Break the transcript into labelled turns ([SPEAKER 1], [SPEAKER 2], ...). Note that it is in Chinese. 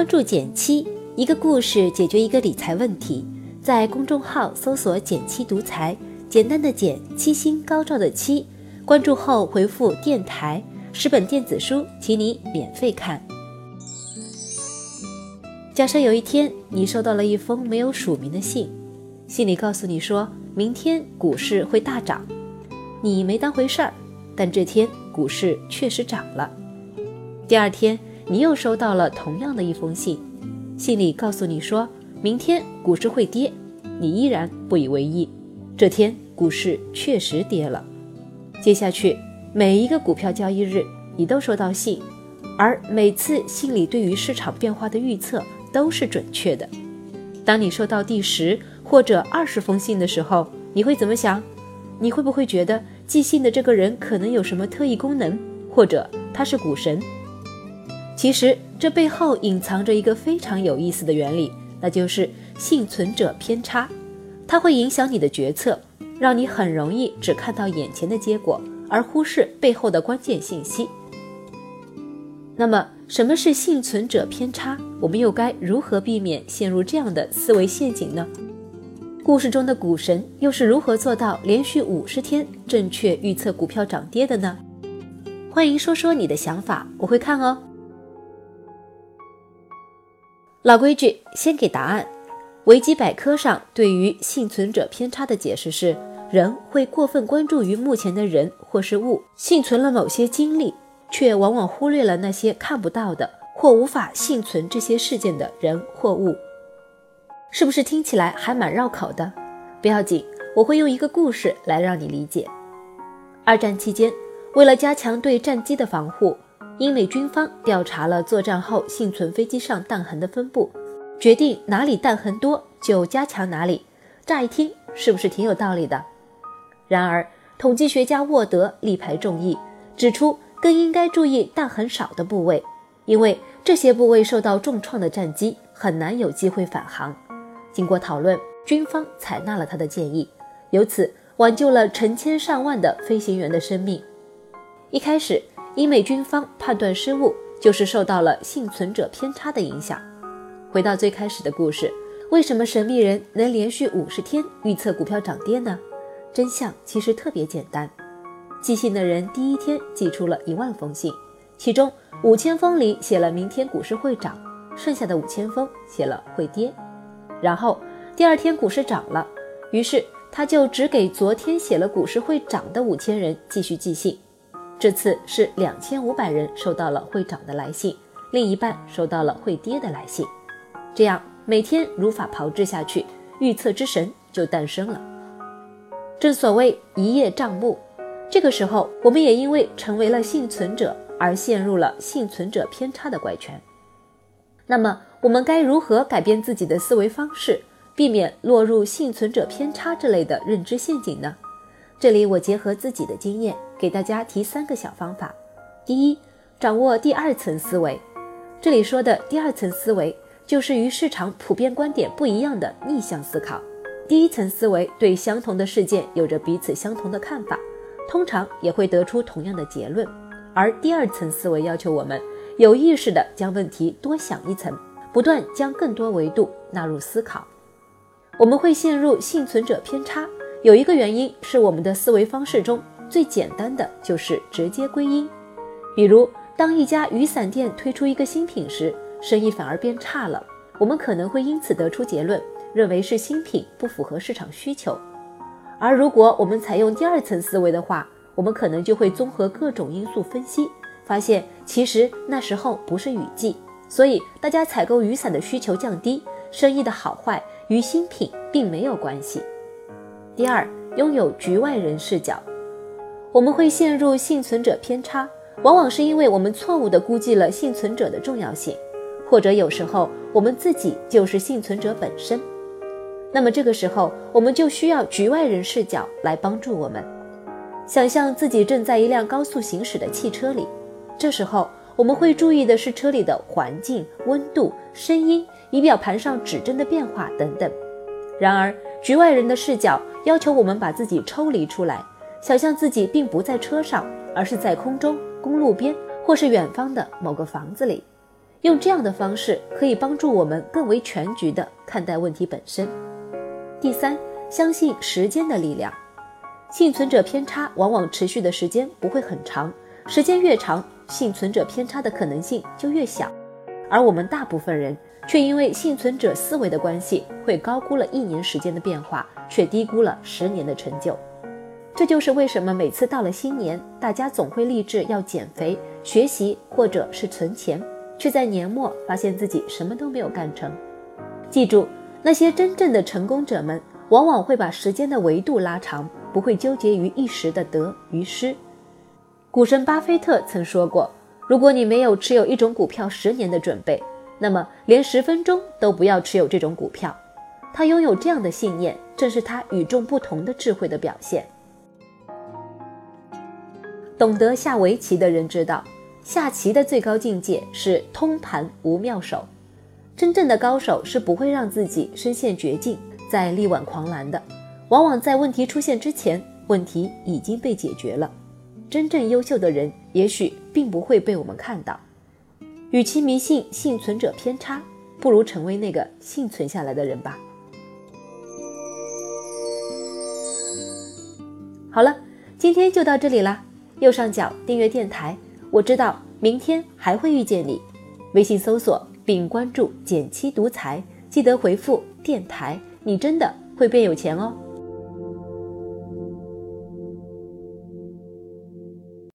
[SPEAKER 1] 关注减七，一个故事解决一个理财问题。在公众号搜索“减七独裁，简单的减，七星高照的七。关注后回复“电台”，十本电子书，请你免费看。假设有一天你收到了一封没有署名的信，信里告诉你说明天股市会大涨，你没当回事儿，但这天股市确实涨了。第二天。你又收到了同样的一封信，信里告诉你说，明天股市会跌，你依然不以为意。这天股市确实跌了。接下去每一个股票交易日，你都收到信，而每次信里对于市场变化的预测都是准确的。当你收到第十或者二十封信的时候，你会怎么想？你会不会觉得寄信的这个人可能有什么特异功能，或者他是股神？其实这背后隐藏着一个非常有意思的原理，那就是幸存者偏差，它会影响你的决策，让你很容易只看到眼前的结果，而忽视背后的关键信息。那么，什么是幸存者偏差？我们又该如何避免陷入这样的思维陷阱呢？故事中的股神又是如何做到连续五十天正确预测股票涨跌的呢？欢迎说说你的想法，我会看哦。老规矩，先给答案。维基百科上对于幸存者偏差的解释是：人会过分关注于目前的人或是物，幸存了某些经历，却往往忽略了那些看不到的或无法幸存这些事件的人或物。是不是听起来还蛮绕口的？不要紧，我会用一个故事来让你理解。二战期间，为了加强对战机的防护。英美军方调查了作战后幸存飞机上弹痕的分布，决定哪里弹痕多就加强哪里。乍一听是不是挺有道理的？然而，统计学家沃德力排众议，指出更应该注意弹痕少的部位，因为这些部位受到重创的战机很难有机会返航。经过讨论，军方采纳了他的建议，由此挽救了成千上万的飞行员的生命。一开始。英美军方判断失误，就是受到了幸存者偏差的影响。回到最开始的故事，为什么神秘人能连续五十天预测股票涨跌呢？真相其实特别简单。寄信的人第一天寄出了一万封信，其中五千封里写了明天股市会涨，剩下的五千封写了会跌。然后第二天股市涨了，于是他就只给昨天写了股市会涨的五千人继续寄信。这次是两千五百人收到了会涨的来信，另一半收到了会跌的来信，这样每天如法炮制下去，预测之神就诞生了。正所谓一叶障目，这个时候我们也因为成为了幸存者而陷入了幸存者偏差的怪圈。那么我们该如何改变自己的思维方式，避免落入幸存者偏差这类的认知陷阱呢？这里我结合自己的经验，给大家提三个小方法。第一，掌握第二层思维。这里说的第二层思维，就是与市场普遍观点不一样的逆向思考。第一层思维对相同的事件有着彼此相同的看法，通常也会得出同样的结论。而第二层思维要求我们有意识地将问题多想一层，不断将更多维度纳入思考。我们会陷入幸存者偏差。有一个原因是我们的思维方式中最简单的就是直接归因，比如当一家雨伞店推出一个新品时，生意反而变差了，我们可能会因此得出结论，认为是新品不符合市场需求。而如果我们采用第二层思维的话，我们可能就会综合各种因素分析，发现其实那时候不是雨季，所以大家采购雨伞的需求降低，生意的好坏与新品并没有关系。第二，拥有局外人视角，我们会陷入幸存者偏差，往往是因为我们错误地估计了幸存者的重要性，或者有时候我们自己就是幸存者本身。那么这个时候，我们就需要局外人视角来帮助我们。想象自己正在一辆高速行驶的汽车里，这时候我们会注意的是车里的环境、温度、声音、仪表盘上指针的变化等等。然而，局外人的视角要求我们把自己抽离出来，想象自己并不在车上，而是在空中、公路边或是远方的某个房子里。用这样的方式可以帮助我们更为全局地看待问题本身。第三，相信时间的力量。幸存者偏差往往持续的时间不会很长，时间越长，幸存者偏差的可能性就越小。而我们大部分人却因为幸存者思维的关系，会高估了一年时间的变化，却低估了十年的成就。这就是为什么每次到了新年，大家总会立志要减肥、学习或者是存钱，却在年末发现自己什么都没有干成。记住，那些真正的成功者们，往往会把时间的维度拉长。不会纠结于一时的得与失。股神巴菲特曾说过：“如果你没有持有一种股票十年的准备，那么连十分钟都不要持有这种股票。”他拥有这样的信念，正是他与众不同的智慧的表现。懂得下围棋的人知道，下棋的最高境界是通盘无妙手。真正的高手是不会让自己深陷绝境，再力挽狂澜的。往往在问题出现之前，问题已经被解决了。真正优秀的人，也许并不会被我们看到。与其迷信幸存者偏差，不如成为那个幸存下来的人吧。好了，今天就到这里啦。右上角订阅电台，我知道明天还会遇见你。微信搜索并关注“减七独裁，记得回复“电台”，你真的会变有钱哦。